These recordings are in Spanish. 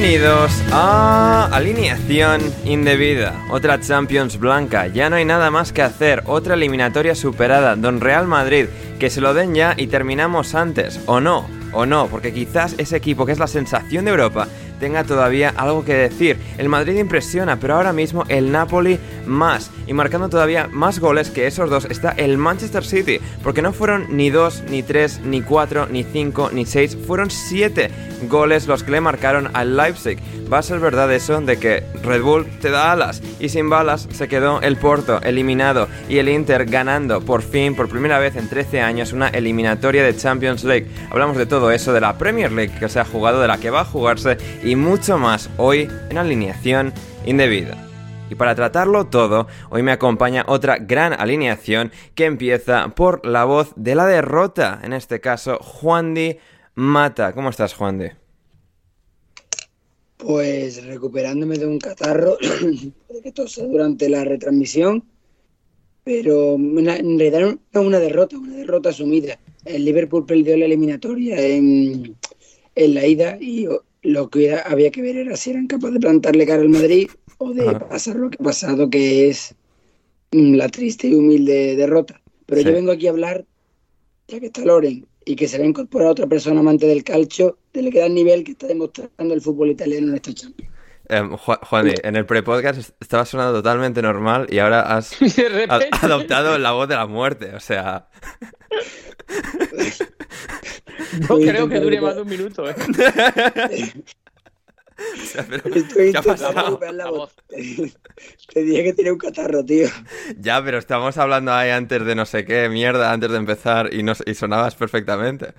Bienvenidos a Alineación Indebida, otra Champions Blanca. Ya no hay nada más que hacer, otra eliminatoria superada, Don Real Madrid, que se lo den ya y terminamos antes, o no, o no, porque quizás ese equipo que es la sensación de Europa tenga todavía algo que decir. El Madrid impresiona, pero ahora mismo el Napoli más. Y marcando todavía más goles que esos dos está el Manchester City, porque no fueron ni dos, ni tres, ni cuatro, ni cinco, ni seis, fueron siete goles los que le marcaron al Leipzig. Va a ser verdad eso de que Red Bull te da alas y sin balas se quedó el Porto eliminado y el Inter ganando por fin, por primera vez en 13 años, una eliminatoria de Champions League. Hablamos de todo eso, de la Premier League que se ha jugado, de la que va a jugarse mucho más hoy en alineación indebida. Y para tratarlo todo, hoy me acompaña otra gran alineación que empieza por la voz de la derrota, en este caso Juan Di Mata. ¿Cómo estás, Juan Di? Pues recuperándome de un catarro, de que tose durante la retransmisión, pero en realidad una derrota, una derrota asumida. El Liverpool perdió la eliminatoria en, en la ida y lo que había que ver era si eran capaces de plantarle cara al Madrid o de pasar lo que ha pasado, que es mm, la triste y humilde derrota. Pero yo vengo aquí a hablar, ya que está Loren, y que se va a incorporar otra persona amante del calcio, del gran nivel que está demostrando el fútbol italiano en este Champions. Juan, en el pre-podcast estaba sonando totalmente normal y ahora has adoptado la voz de la muerte, o sea... No creo que dure más de un minuto, ¿eh? Estoy ¿qué ha pasado? La voz. Te dije que tiene un catarro, tío. Ya, pero estamos hablando ahí antes de no sé qué mierda, antes de empezar, y, no, y sonabas perfectamente.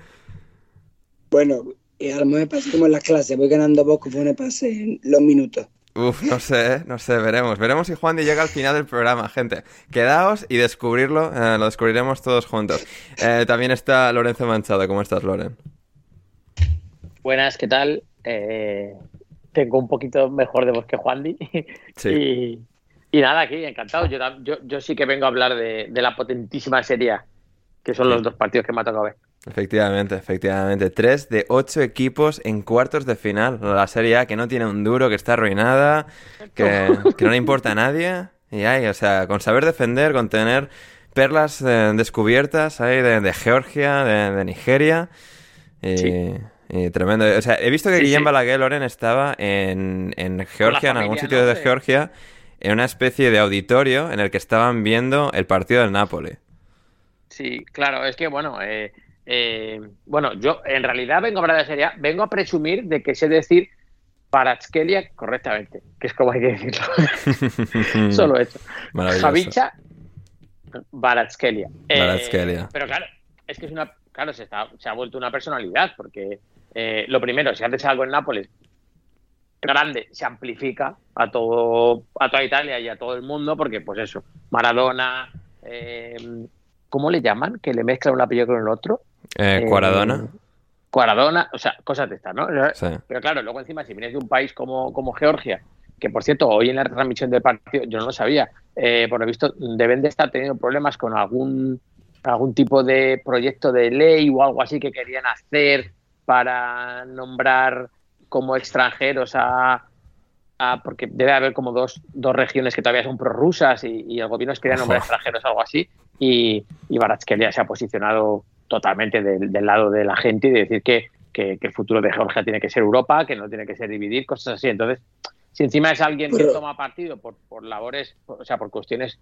Bueno, y a lo mejor me pasa como en las clases, voy ganando vos como me pase en los minutos. Uf, no sé, no sé, veremos. Veremos si Juan llega al final del programa, gente. Quedaos y descubrirlo, eh, lo descubriremos todos juntos. Eh, también está Lorenzo Manchado. ¿Cómo estás, Loren? Buenas, ¿qué tal? Eh, tengo un poquito mejor de voz que Juan Sí. Y, nada, aquí, encantado. Yo, yo, sí que vengo a hablar de, la potentísima serie que son los dos partidos que me ha tocado ver. Efectivamente, efectivamente. Tres de ocho equipos en cuartos de final. La Serie A que no tiene un duro, que está arruinada, que, no le importa a nadie. Y hay, o sea, con saber defender, con tener perlas eh, descubiertas ahí de, Georgia, de, Nigeria. Y, tremendo. O sea, he visto que Guillem Balaguer Loren estaba en, Georgia, en algún sitio de Georgia, en una especie de auditorio en el que estaban viendo el partido del Napoli. Sí, claro, es que bueno, eh, eh, bueno, yo en realidad vengo a hablar de serie vengo a presumir de que sé decir Paratskelia correctamente, que es como hay que decirlo. Solo eso. Javicha Baratskelia. Eh, pero claro, es que es una. Claro, se, se ha vuelto una personalidad, porque eh, lo primero, si haces algo en Nápoles grande, se amplifica a todo, a toda Italia y a todo el mundo, porque pues eso, Maradona, eh, ¿cómo le llaman? Que le mezclan un apellido con el otro. Eh, Cuaradona. Cuaradona, o sea, cosas de estas, ¿no? Pero claro, luego encima, si vienes de un país como, como Georgia, que por cierto, hoy en la transmisión del partido, yo no lo sabía, eh, por lo visto, deben de estar teniendo problemas con algún, algún tipo de proyecto de ley o algo así que querían hacer para nombrar como extranjeros a, porque debe haber como dos, dos regiones que todavía son prorrusas y, y el gobierno quería nombrar extranjeros algo así y, y Baratskelia se ha posicionado totalmente del, lado de la gente y de decir que, el futuro de Georgia tiene que ser Europa, que no tiene que ser dividir, cosas así. Entonces, si encima es alguien que toma partido por, por labores, o sea, por cuestiones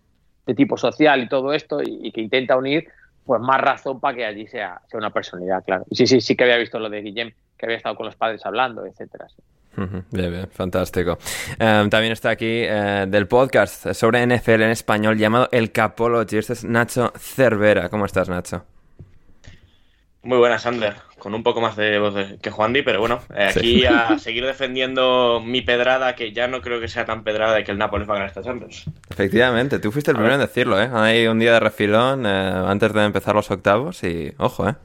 de tipo social y todo esto y, que intenta unir, pues más razón para que allí sea, sea una personalidad, claro. sí, sí, sí que había visto lo de Guillem, que había estado con los padres hablando, etcétera. Bien, bien, fantástico. Em, también está aquí eh, del podcast sobre NFL en español llamado El Capology. Este es Nacho Cervera. ¿Cómo estás, Nacho? Muy buenas, Sander. Con un poco más de voz que Juandi, pero bueno, eh, aquí a seguir defendiendo mi pedrada, que ya no creo que sea tan pedrada de que el Nápoles va a ganar esta Champions. Efectivamente, tú fuiste el primero en decirlo, ¿eh? Hay un día de refilón eh, antes de empezar los octavos y ojo, ¿eh?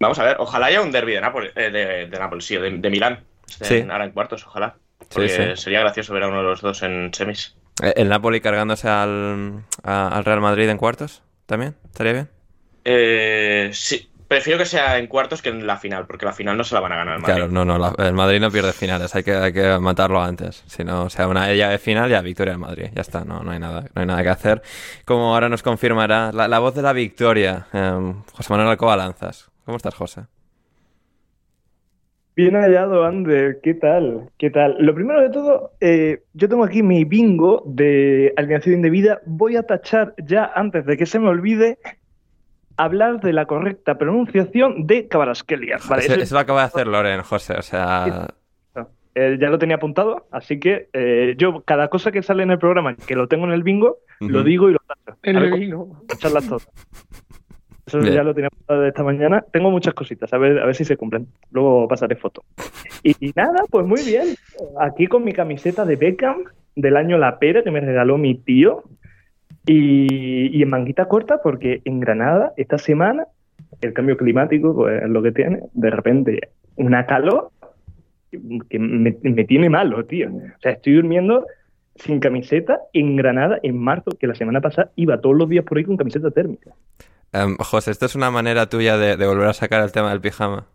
Vamos a ver, ojalá haya un derby de Nápoles, eh, de, Nápoles, sí, de, Milán. sí. ahora en cuartos, ojalá. Porque sería gracioso ver a uno de los dos en semis. ¿El Napoli cargándose al, al Real Madrid en cuartos? ¿También? ¿Estaría bien? Eh, sí, prefiero que sea en cuartos que en la final, porque la final no se la van a ganar el Madrid. Claro, no, no, el Madrid no pierde finales, hay que, hay que matarlo antes. Si no, o sea, una ella de final, ya victoria del Madrid, ya está, no, no, hay nada, no hay nada que hacer. Como ahora nos confirmará la, voz de la victoria, em, José Manuel Alcoba Lanzas. ¿Cómo estás, José? Bien hallado, Ander. ¿Qué tal? ¿Qué tal? Lo primero de todo, eh, yo tengo aquí mi bingo de alineación indebida. Voy a tachar ya, antes de que se me olvide, hablar de la correcta pronunciación de Cabarasquelia. Vale, eso, lo acaba de hacer Loren, José, o sea... Eh, ya lo tenía apuntado, así que eh, yo cada cosa que sale en el programa, que lo tengo en el bingo, lo digo y lo tacho. En el bingo. Tacharlas todas. Eso ya lo tenía apuntado de esta mañana. Tengo muchas cositas, a ver, a ver si se cumplen. Luego pasaré foto. Y, nada, pues muy bien. Aquí con mi camiseta de Beckham del año La Pera que me regaló mi tío. Y, en manguita corta, porque en Granada, esta semana, el cambio climático, pues es lo que tiene, de repente, una calor que me, tiene malo, tío. O sea, estoy durmiendo sin camiseta en Granada en marzo, que la semana pasada iba todos los días por ahí con camiseta térmica. Um, José, ¿esto es una manera tuya de, volver a sacar el tema del pijama?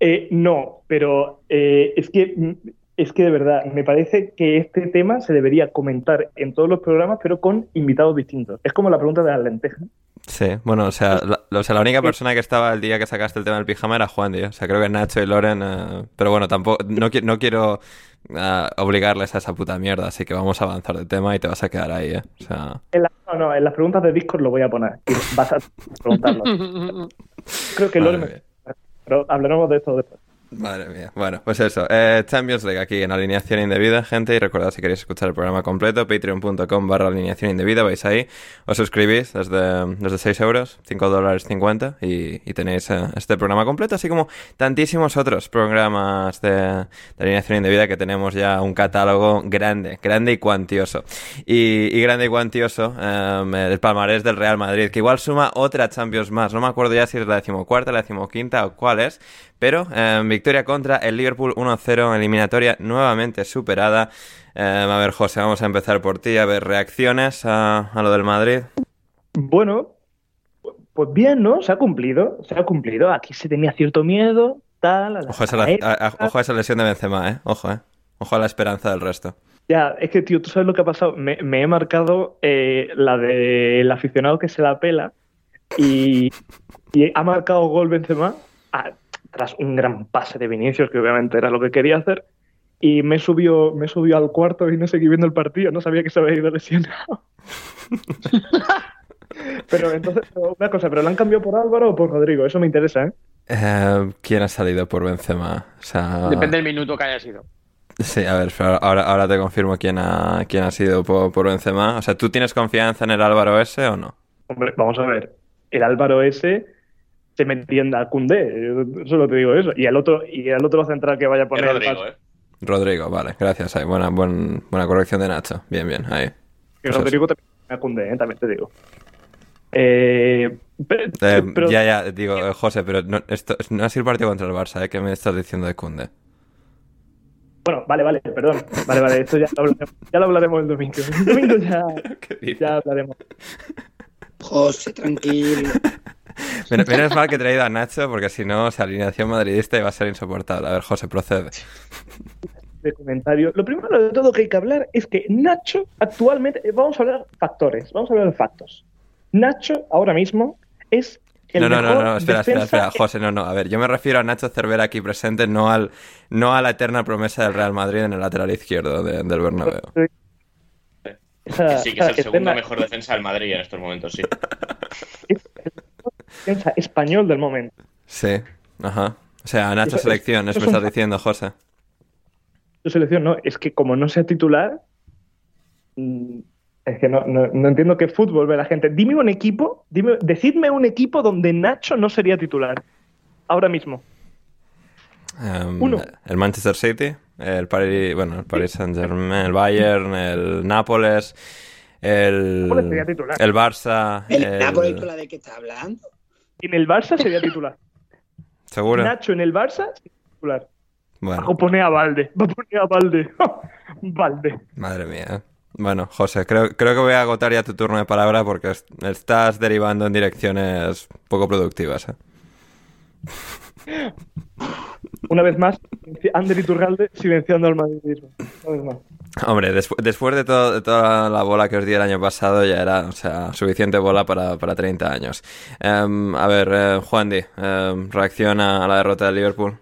Eh, no, pero eh, es que es que de verdad, me parece que este tema se debería comentar en todos los programas, pero con invitados distintos. Es como la pregunta de las lentejas. Sí, bueno, o sea, la, sea, la única persona que estaba el día que sacaste el tema del pijama era Juan, tío. O sea, creo que Nacho y Loren. Eh, pero bueno, tampoco. No, no quiero eh, obligarles a esa puta mierda, así que vamos a avanzar de tema y te vas a quedar ahí, ¿eh? O sea... no, no, en las preguntas de Discord lo voy a poner. Y vas a preguntarlo. creo que Loren. Pero hablaremos de esto después. Madre mía. Bueno, pues eso. Eh, Champions League aquí en alineación indebida, gente. Y recordad si queréis escuchar el programa completo, patreon.com barra alineación indebida. Vais ahí, os suscribís desde, desde 6 euros, 5 dólares 50 y, y tenéis eh, este programa completo, así como tantísimos otros programas de, alineación indebida que tenemos ya un catálogo grande, grande y cuantioso. Y, y grande y cuantioso em, el palmarés del Real Madrid, que igual suma otra Champions más. No me acuerdo ya si es la decimocuarta, la decimoquinta o cuál es, pero eh, victoria contra el Liverpool 1-0 eliminatoria nuevamente superada. Eh, a ver, José, vamos a empezar por ti. A ver, reacciones a, lo del Madrid. Bueno, pues bien, ¿no? Se ha cumplido, se ha cumplido. Aquí se tenía cierto miedo, tal. ojo, a esa lesión de Benzema, ¿eh? Ojo, ¿eh? Ojo a la esperanza del resto. Ya, es que, tío, tú sabes lo que ha pasado. Me, he marcado eh, la del aficionado que se la pela y, y ha marcado gol Benzema tras un gran pase de Vinicius, que obviamente era lo que quería hacer, y me subió, me subió al cuarto y no seguí viendo el partido, no sabía que se había ido lesionado. pero entonces, una cosa, ¿pero lo han cambiado por Álvaro o por Rodrigo? Eso me interesa, ¿eh? eh quién ha salido por Benzema? Depende del minuto que haya sido. Sí, a ver, ahora, ahora te confirmo quién ha, quién ha sido por, por Benzema. O sea, ¿tú tienes confianza en el Álvaro S o no? Hombre, vamos a ver. El Álvaro S se me entienda Cundé. Solo te digo eso. Y el otro, y el otro central que vaya a poner. Rodrigo, ¿eh? Rodrigo, vale, gracias. Ahí. Buena, buena corrección de Nacho. Bien, bien, ahí. Y Rodrigo también a Cundé, ¿eh? también te digo. Eh, eh ya, ya, digo, José, pero no, esto, no ha sido partido contra el Barça, ¿eh? ¿Qué me estás diciendo de Cundé? Bueno, vale, vale, perdón. Vale, vale, esto ya lo hablaremos, ya lo hablaremos el domingo. El domingo ya, ya hablaremos. José, tranquilo. Menos mal que he traído a Nacho, porque si no, esa alineación madridista iba a ser insoportable. A ver, José, procede. De comentario. Lo primero de todo que hay que hablar es que Nacho actualmente, eh, vamos a hablar factores, vamos a hablar de factos. Nacho ahora mismo es el no, no, no, no, espera, espera, espera, José, no, no. A ver, yo me refiero a Nacho Cervera aquí presente, no al, no a la eterna promesa del Real Madrid en el lateral izquierdo del Bernabéu. sí, que es el segundo mejor defensa del Madrid en estos momentos, sí. Defensa español del momento. Sí, ajá. O sea, Nacho selección, eso, me estás diciendo, José. Su selección no, es que como no sea titular, mm, Es que no, no, entiendo qué fútbol ve la gente. Dime un equipo, dime, decidme un equipo donde Nacho no sería titular. Ahora mismo. Em, Uno. El Manchester City, el Paris, bueno, el Paris Saint Germain, el Bayern, el Nápoles, el, el Barça. ¿El, Nápoles con la de que está hablando? En el Barça sería titular. ¿Seguro? Nacho en el Barça sería titular. Bueno. Va a poner a Valde. Va a poner a Valde. Valde. Madre mía. Bueno, José, creo, creo que voy a agotar ya tu turno de palabra porque estás derivando en direcciones poco productivas. ¿eh? Una vez más, Ander Turralde silenciando al madridismo. Hombre, después de, toda la bola que os di el año pasado, ya era o sea, suficiente bola para, 30 años. Em, a ver, eh, Juan Di, em, reacción a la derrota de Liverpool.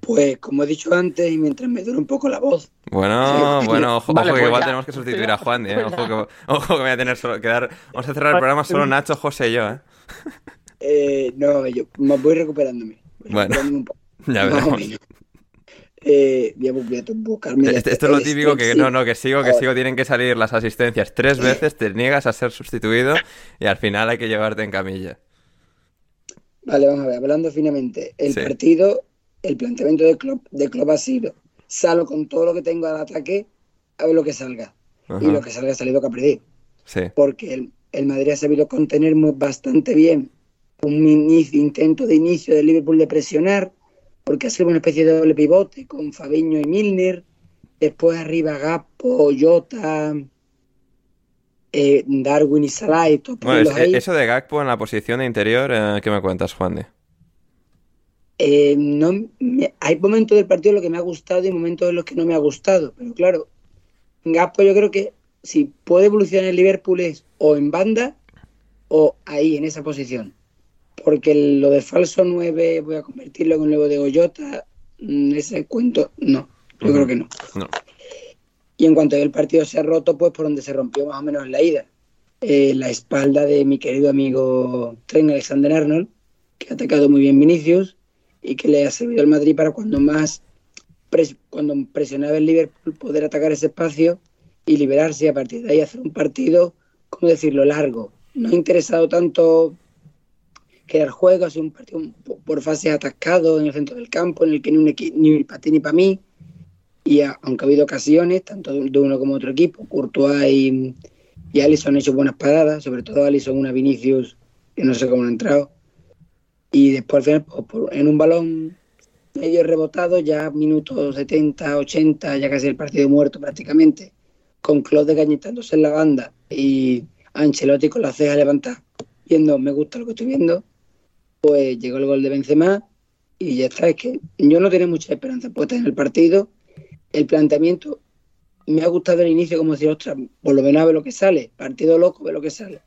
Pues como he dicho antes, y mientras me duele un poco la voz. Bueno, bueno, ojo, que pues igual tenemos que sustituir a Juan Di, ¿eh? ojo, que, ojo que voy a tener solo que dar... Vamos a cerrar el programa solo Nacho, José y yo, ¿eh? eh no, yo voy recuperándome. Bueno, ya veremos. Eh, voy, a, buscarme esto, es lo típico que no, no, que sigo, que sigo, tienen que salir las asistencias tres veces, te niegas a ser sustituido y al final hay que llevarte en camilla. Vale, vamos a ver, hablando finamente, el partido el planteamiento de club de club ha sido, salgo con todo lo que tengo al ataque, a ver lo que salga. Y lo que salga ha salido que Sí. Porque el, el, Madrid ha sabido contener bastante bien un intento de inicio del Liverpool de presionar, porque ha sido una especie de doble pivote con Fabiño y Milner, después arriba Gapo, Jota, eh, Darwin y Salah bueno, eso de Gakpo en la posición de interior, eh, ¿qué me cuentas, Juan? De? Eh, no, hay momentos del partido en los que me ha gustado y momentos en los que no me ha gustado. Pero claro, Gaspo yo creo que si puede evolucionar el Liverpool es o en banda o ahí, en esa posición. Porque lo de falso 9 voy a convertirlo en un nuevo de Goyota, mm, ese cuento, no, yo creo que no. Y en cuanto el partido se ha roto, pues por donde se rompió más o menos la ida. Eh, la espalda de mi querido amigo Tren Alexander Arnold, que ha atacado muy bien Vinicius, y que le ha servido al Madrid para cuando más cuando presionaba el Liverpool poder atacar ese espacio y liberarse y a partir de ahí hacer un partido, ¿cómo decirlo?, largo. No ha interesado tanto crear juego, ha sido un partido por fases atascado en el centro del campo, en el que ni, un ni para ti ni para mí. Y aunque ha habido ocasiones, tanto de uno como otro equipo, Courtois y, y Alisson han hecho buenas paradas, sobre todo Alisson, una Vinicius, que no sé cómo ha entrado y después al final pues, en un balón medio rebotado, ya minutos 70, 80, ya casi el partido muerto prácticamente, con Claude cañitándose en la banda y Ancelotti con la ceja levantada, viendo me gusta lo que estoy viendo, pues llegó el gol de Benzema y ya está, es que yo no tenía mucha esperanza puesta en el partido, el planteamiento me ha gustado el inicio como decir, ostras, por lo menos a ver lo que sale, partido loco, ve lo que sale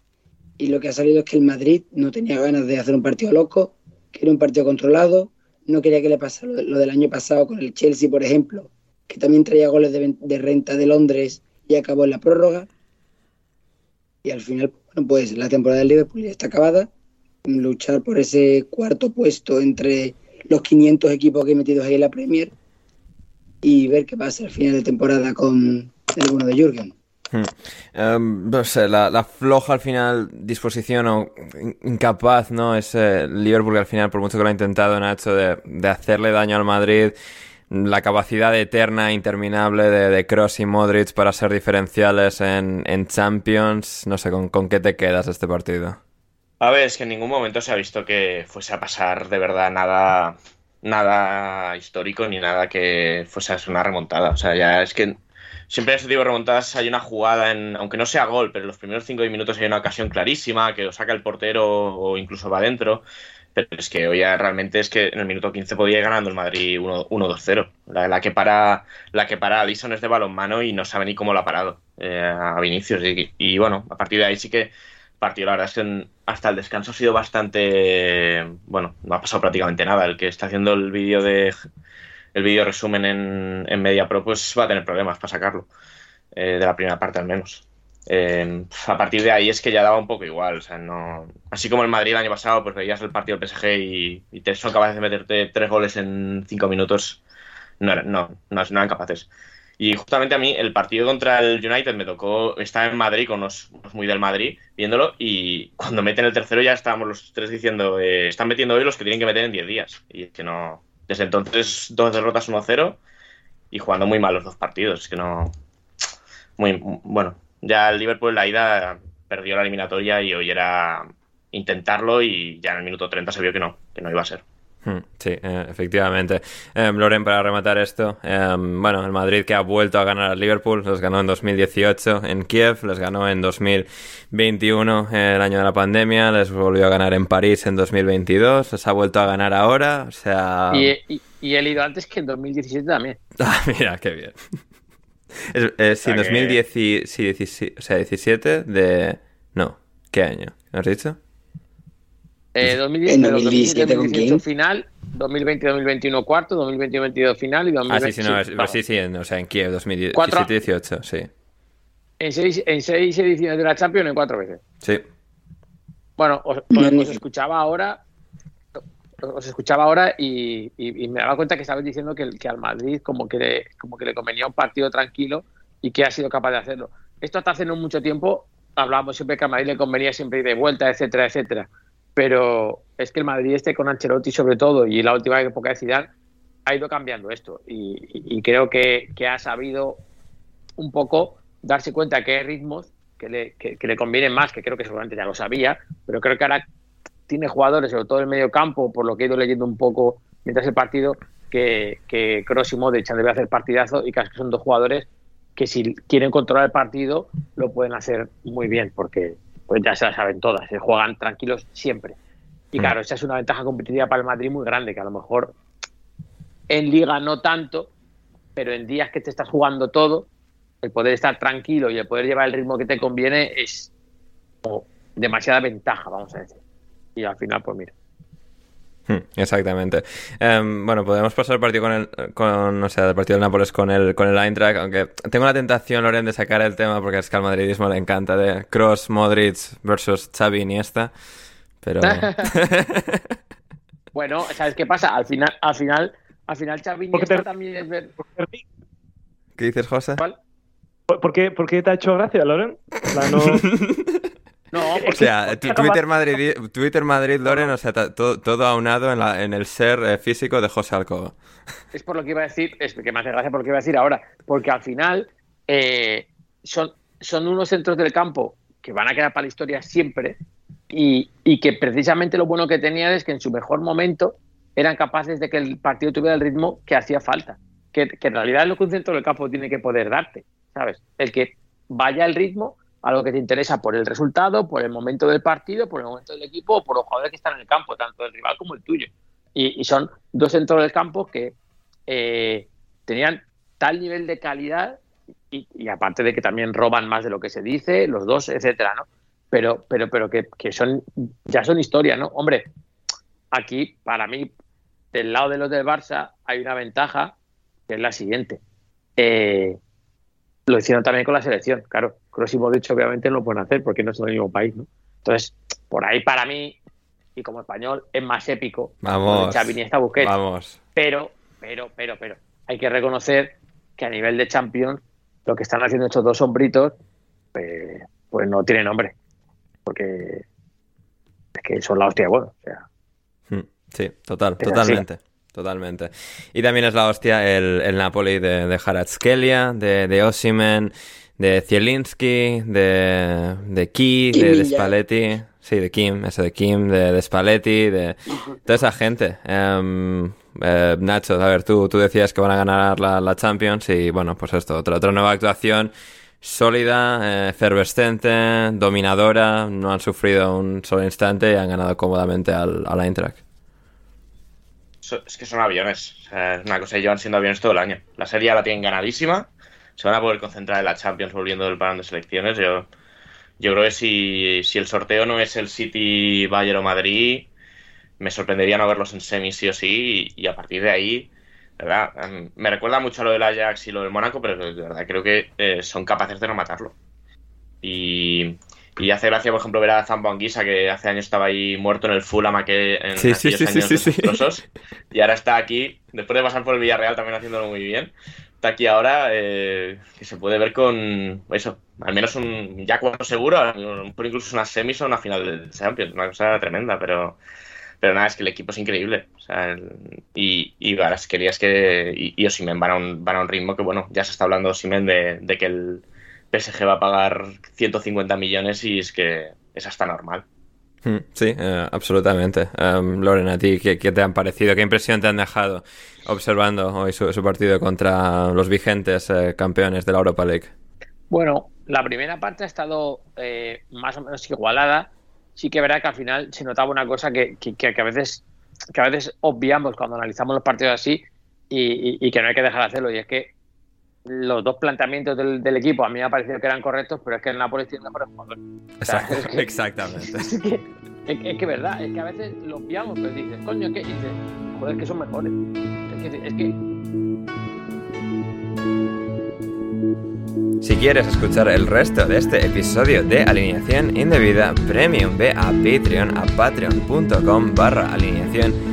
y lo que ha salido es que el Madrid no tenía ganas de hacer un partido loco, que era un partido controlado, no quería que le pasara lo, del año pasado con el Chelsea, por ejemplo, que también traía goles de, renta de Londres y acabó en la prórroga. Y al final, bueno, pues la temporada del Liverpool ya está acabada. Luchar por ese cuarto puesto entre los 500 equipos que he metido ahí en la Premier y ver qué pasa al final de temporada con el bueno de Jürgen. Hmm. Em, no sé, la, floja al final disposición o incapaz, ¿no? Ese Liverpool al final, por mucho que lo ha intentado Nacho, de, de hacerle daño al Madrid, la capacidad eterna, interminable de, de Cross y Modric para ser diferenciales en, en Champions, no sé, ¿con, ¿con qué te quedas este partido? A ver, es que en ningún momento se ha visto que fuese a pasar de verdad nada nada histórico ni nada que fuese a ser una remontada. O sea, ya es que siempre en ese tipo de remontadas hay una jugada, en, aunque no sea gol, pero en los primeros 5 minutos hay una ocasión clarísima que lo saca el portero o incluso va adentro. Pero es que hoy ya realmente es que en el minuto 15 podía ir ganando el Madrid 1-2-0. La, que para la que para Addison es de balonmano y no sabe ni cómo lo ha parado eh, a Vinicius. Y, bueno, a partir de ahí sí que partido, la verdad es que hasta el descanso ha sido bastante. Bueno, no ha pasado prácticamente nada. El que está haciendo el vídeo de el vídeo resumen en, en Media Pro, pues va a tener problemas para sacarlo, eh, de la primera parte al menos. Eh, a partir de ahí es que ya daba un poco igual, o sea, no... Así como el Madrid el año pasado, pues veías el partido del PSG y, te son capaces de meterte tres goles en cinco minutos, no, no, no, eran capaces. Y justamente a mí el partido contra el United me tocó, estaba en Madrid con los, muy del Madrid viéndolo y cuando meten el tercero ya estábamos los tres diciendo, eh, están metiendo hoy los que tienen que meter en 10 días. Y es que no, desde entonces dos derrotas 1-0 y jugando muy mal los dos partidos, es que no... Muy, bueno, ya el Liverpool en la ida perdió la eliminatoria y hoy era intentarlo y ya en el minuto 30 se vio que no, que no iba a ser. Hmm, sí, eh, efectivamente. Em, Loren, para rematar esto, em, bueno, el Madrid que ha vuelto a ganar al Liverpool, los ganó en 2018 en Kiev, les ganó en 2021, el año de la pandemia, les volvió a ganar en París en 2022, les ha vuelto a ganar ahora, o sea... Y, y, he ido antes que en 2017 también. Ah, mira, qué bien. Es, sí, 2010, sí, o sea, 17 de... No, ¿qué año? ¿Has dicho? Eh, 2017, 2018 final, 2020-2021 cuarto, 2020-2022 final y 2020 Ah, sí, sí, no, sí, sí, sí, o sea, en Kiev 2017-18, sí. En seis, en seis ediciones de la Champions en cuatro veces. Sí. Bueno, os, os, escuchaba ahora os escuchaba ahora y, y, me daba cuenta que estabais diciendo que, que, al Madrid como que, le, como que le convenía un partido tranquilo y que ha sido capaz de hacerlo. Esto hasta hace no mucho tiempo hablábamos siempre que al Madrid le convenía siempre ir de vuelta, etcétera, etcétera pero es que el Madrid este con Ancelotti sobre todo y la última época de Zidane ha ido cambiando esto. Y, creo que, ha sabido un poco darse cuenta que hay ritmos que le, convienen más, que creo que seguramente ya lo sabía, pero creo que ahora tiene jugadores, sobre todo en el medio campo, por lo que he ido leyendo un poco mientras el partido, que, que Kroos y Modric han hacer partidazo y que son dos jugadores que si quieren controlar el partido lo pueden hacer muy bien, porque pues ya se la saben todas, se juegan tranquilos siempre. Y claro, esa es una ventaja competitiva para el Madrid muy grande, que a lo mejor en liga no tanto, pero en días que te estás jugando todo, el poder estar tranquilo y el poder llevar el ritmo que te conviene es demasiada ventaja, vamos a decir. Y al final, pues mira. Hmm, exactamente. Em, bueno, podemos pasar el partido con el, con, o sea, el partido del Nápoles con el, con el Eintracht, aunque tengo la tentación, Loren, de sacar el tema porque es que al madridismo le encanta de Cross, Modric versus Xavi Iniesta, pero... bueno, ¿sabes qué pasa? Al final, al final, al final Xavi Iniesta también es ver... ¿Qué dices, José? ¿Por qué, ¿Por qué te ha hecho gracia, Loren? no... No, o sea, Twitter Madrid, Twitter Madrid Loren, o sea, todo, todo aunado en, la, en, el ser eh, físico de José Alcoba. Es por lo que iba a decir, es que me hace gracia por lo que iba a decir ahora, porque al final eh, son, son unos centros del campo que van a quedar para la historia siempre y, y, que precisamente lo bueno que tenían es que en su mejor momento eran capaces de que el partido tuviera el ritmo que hacía falta, que, que en realidad es lo que un centro del campo tiene que poder darte, ¿sabes? El que vaya el ritmo algo que te interesa por el resultado, por el momento del partido, por el momento del equipo o por los jugadores que están en el campo, tanto el rival como el tuyo. Y, son dos centros del campo que eh, tenían tal nivel de calidad y, aparte de que también roban más de lo que se dice, los dos, etcétera, ¿no? Pero, pero, pero que, son ya son historia, ¿no? Hombre, aquí para mí del lado de los del Barça hay una ventaja que es la siguiente. Eh, lo hicieron también con la selección, claro. Kroos y Modric obviamente no lo pueden hacer porque no son del mismo país, ¿no? Entonces, por ahí para mí, y como español, es más épico. Vamos. Xavi esta Busquets. Vamos. Pero, pero, pero, pero, hay que reconocer que a nivel de Champions, lo que están haciendo estos dos hombritos, pues, pues no tiene nombre. Porque es que son la hostia bueno. O sea. Hmm, sí, total, totalmente. Totalmente. Y también es la hostia el, el Napoli de, de Haratskelia, de, de Osimen, de Zielinski, de, de Key, de, Spalletti. Sí, de Kim, ese de Kim, de, de Spalletti, de toda esa gente. Eh, Nacho, a ver, tú, tú decías que van a ganar la, la Champions y bueno, pues esto, otra, otra nueva actuación sólida, eh, efervescente, dominadora, no han sufrido un solo instante y han ganado cómodamente al, al Eintracht. Es que son aviones, es una cosa, llevan siendo aviones todo el año. La serie ya la tienen ganadísima se van a poder concentrar en la Champions volviendo del parón de selecciones. Yo, yo creo que si, si el sorteo no es el City, Bayern o Madrid, me sorprendería no verlos en semi sí o sí y, a partir de ahí, ¿verdad? Em, me recuerda mucho a lo del Ajax y lo del Mónaco, pero de verdad creo que eh, son capaces de no matarlo. Y, y hace gracia, por ejemplo, ver a Zambo Anguisa, que hace años estaba ahí muerto en el Fulham que en sí, sí, sí, años y ahora está aquí, después de pasar por el Villarreal también haciéndolo muy bien aquí ahora, eh, que se puede ver con eso, al menos un ya cuatro seguro, incluso una semis o una final del Champions, una cosa tremenda, pero pero nada, es que el equipo es increíble. O sea, y, y las querías que. Y, y Osimen van a, un, van a un ritmo que, bueno, ya se está hablando Osimen de, de que el PSG va a pagar 150 millones y es que es hasta normal. Hmm, sí, eh, absolutamente. Um, Loren, ¿a ti qué, te han parecido? ¿Qué impresión te han dejado observando hoy su, partido contra los vigentes eh, campeones de la Europa League? Bueno, la primera parte ha estado eh, más o menos igualada sí que verá que al final se notaba una cosa que, que, a veces que a veces obviamos cuando analizamos los partidos así y, que no hay que dejar de hacerlo y es que los dos planteamientos del, equipo a mí me ha parecido que eran correctos pero es que el Napoli tiene por el exactamente. es que, es, que, verdad es que a veces lo obviamos pero dices coño ¿qué? y dices joder que son mejores es que, es que si quieres escuchar el resto de este episodio de Alineación Indebida Premium, ve a Patreon, a patreon.com barra alineación